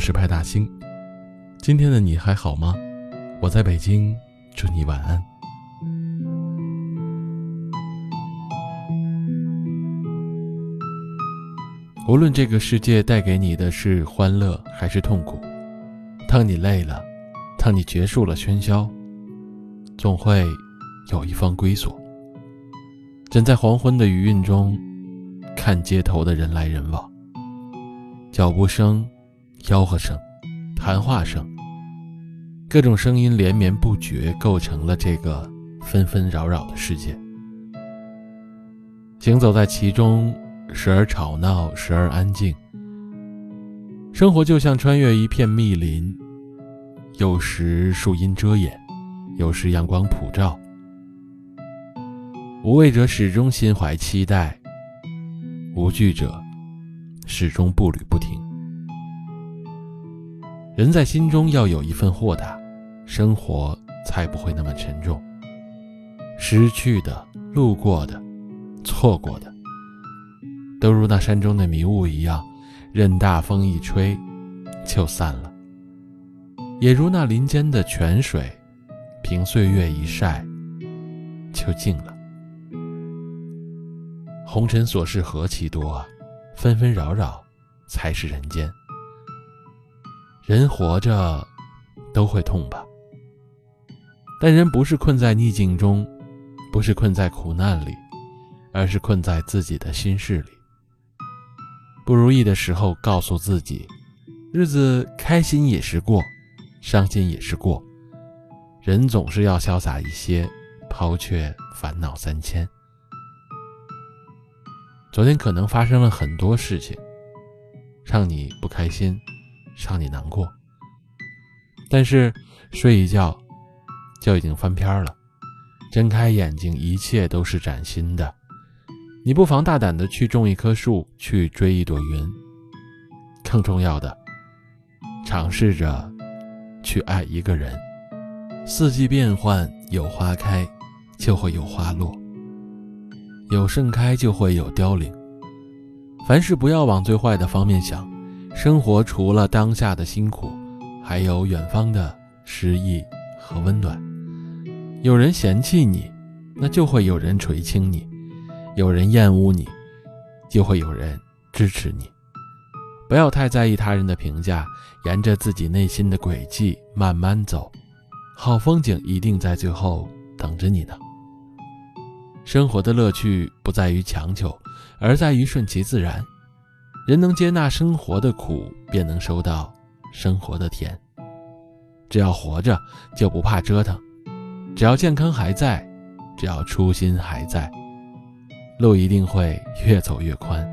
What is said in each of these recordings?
是派大星。今天的你还好吗？我在北京，祝你晚安。无论这个世界带给你的是欢乐还是痛苦，当你累了，当你结束了喧嚣，总会有一方归所。站在黄昏的余韵中，看街头的人来人往，脚步声、吆喝声、谈话声。各种声音连绵不绝，构成了这个纷纷扰扰的世界。行走在其中，时而吵闹，时而安静。生活就像穿越一片密林，有时树荫遮掩，有时阳光普照。无畏者始终心怀期待，无惧者始终步履不停。人在心中要有一份豁达。生活才不会那么沉重。失去的、路过的、错过的，都如那山中的迷雾一样，任大风一吹，就散了；也如那林间的泉水，凭岁月一晒，就静了。红尘琐事何其多啊，纷纷扰扰，才是人间。人活着，都会痛吧。但人不是困在逆境中，不是困在苦难里，而是困在自己的心事里。不如意的时候，告诉自己，日子开心也是过，伤心也是过。人总是要潇洒一些，抛却烦恼三千。昨天可能发生了很多事情，让你不开心，让你难过。但是睡一觉。就已经翻篇了，睁开眼睛，一切都是崭新的。你不妨大胆的去种一棵树，去追一朵云。更重要的，尝试着去爱一个人。四季变换，有花开，就会有花落；有盛开，就会有凋零。凡事不要往最坏的方面想，生活除了当下的辛苦，还有远方的诗意和温暖。有人嫌弃你，那就会有人垂青你；有人厌恶你，就会有人支持你。不要太在意他人的评价，沿着自己内心的轨迹慢慢走，好风景一定在最后等着你呢。生活的乐趣不在于强求，而在于顺其自然。人能接纳生活的苦，便能收到生活的甜。只要活着，就不怕折腾。只要健康还在，只要初心还在，路一定会越走越宽。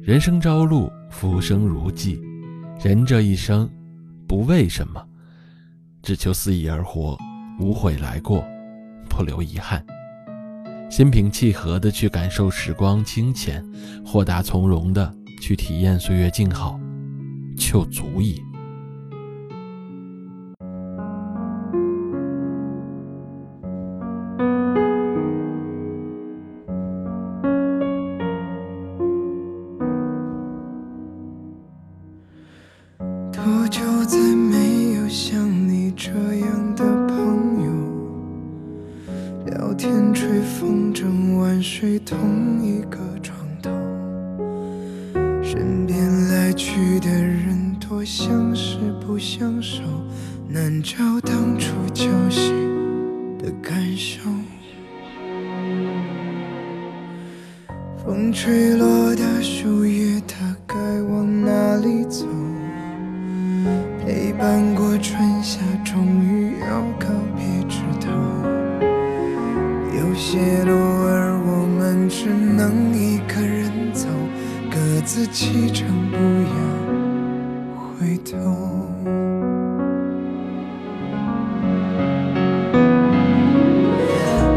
人生朝露，浮生如寄。人这一生，不为什么，只求肆意而活，无悔来过，不留遗憾。心平气和的去感受时光清浅，豁达从容的去体验岁月静好，就足矣。多久再没有像你这样吹风筝晚睡同一个床头，身边来去的人多相识不相守，难找当初交心的感受。风吹落的树叶，它该往哪里走？陪伴过自启程，不要回头。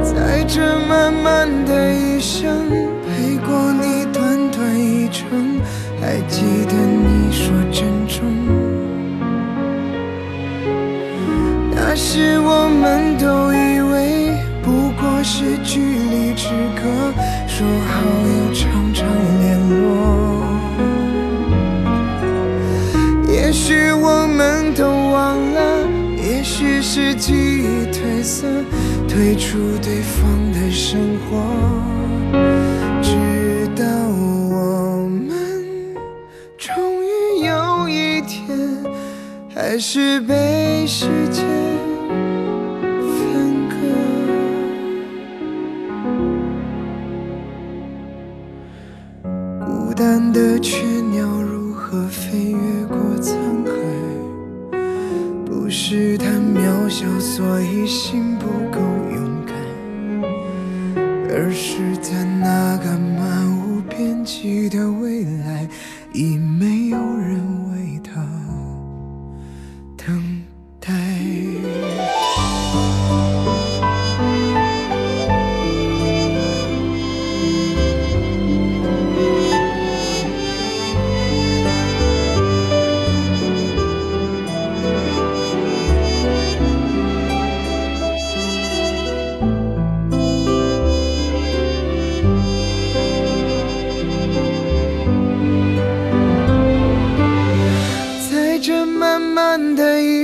在这漫漫的一生，陪过你短短一程，还记得也许我们都忘了，也许是记忆褪色，退出对方的生活，直到我们终于有一天，还是被时间。已没有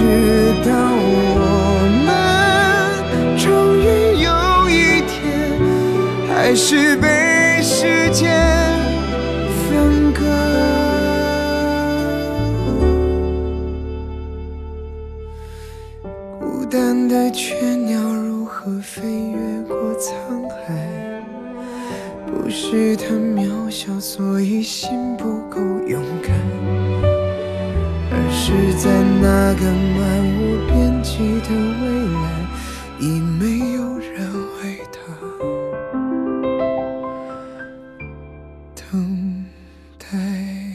直到我们终于有一天，还是被时间分割。孤单的雀鸟如何飞越过沧海？不是它渺小，所以心不够勇敢，是在那个漫无边际的未来，已没有人为他等待。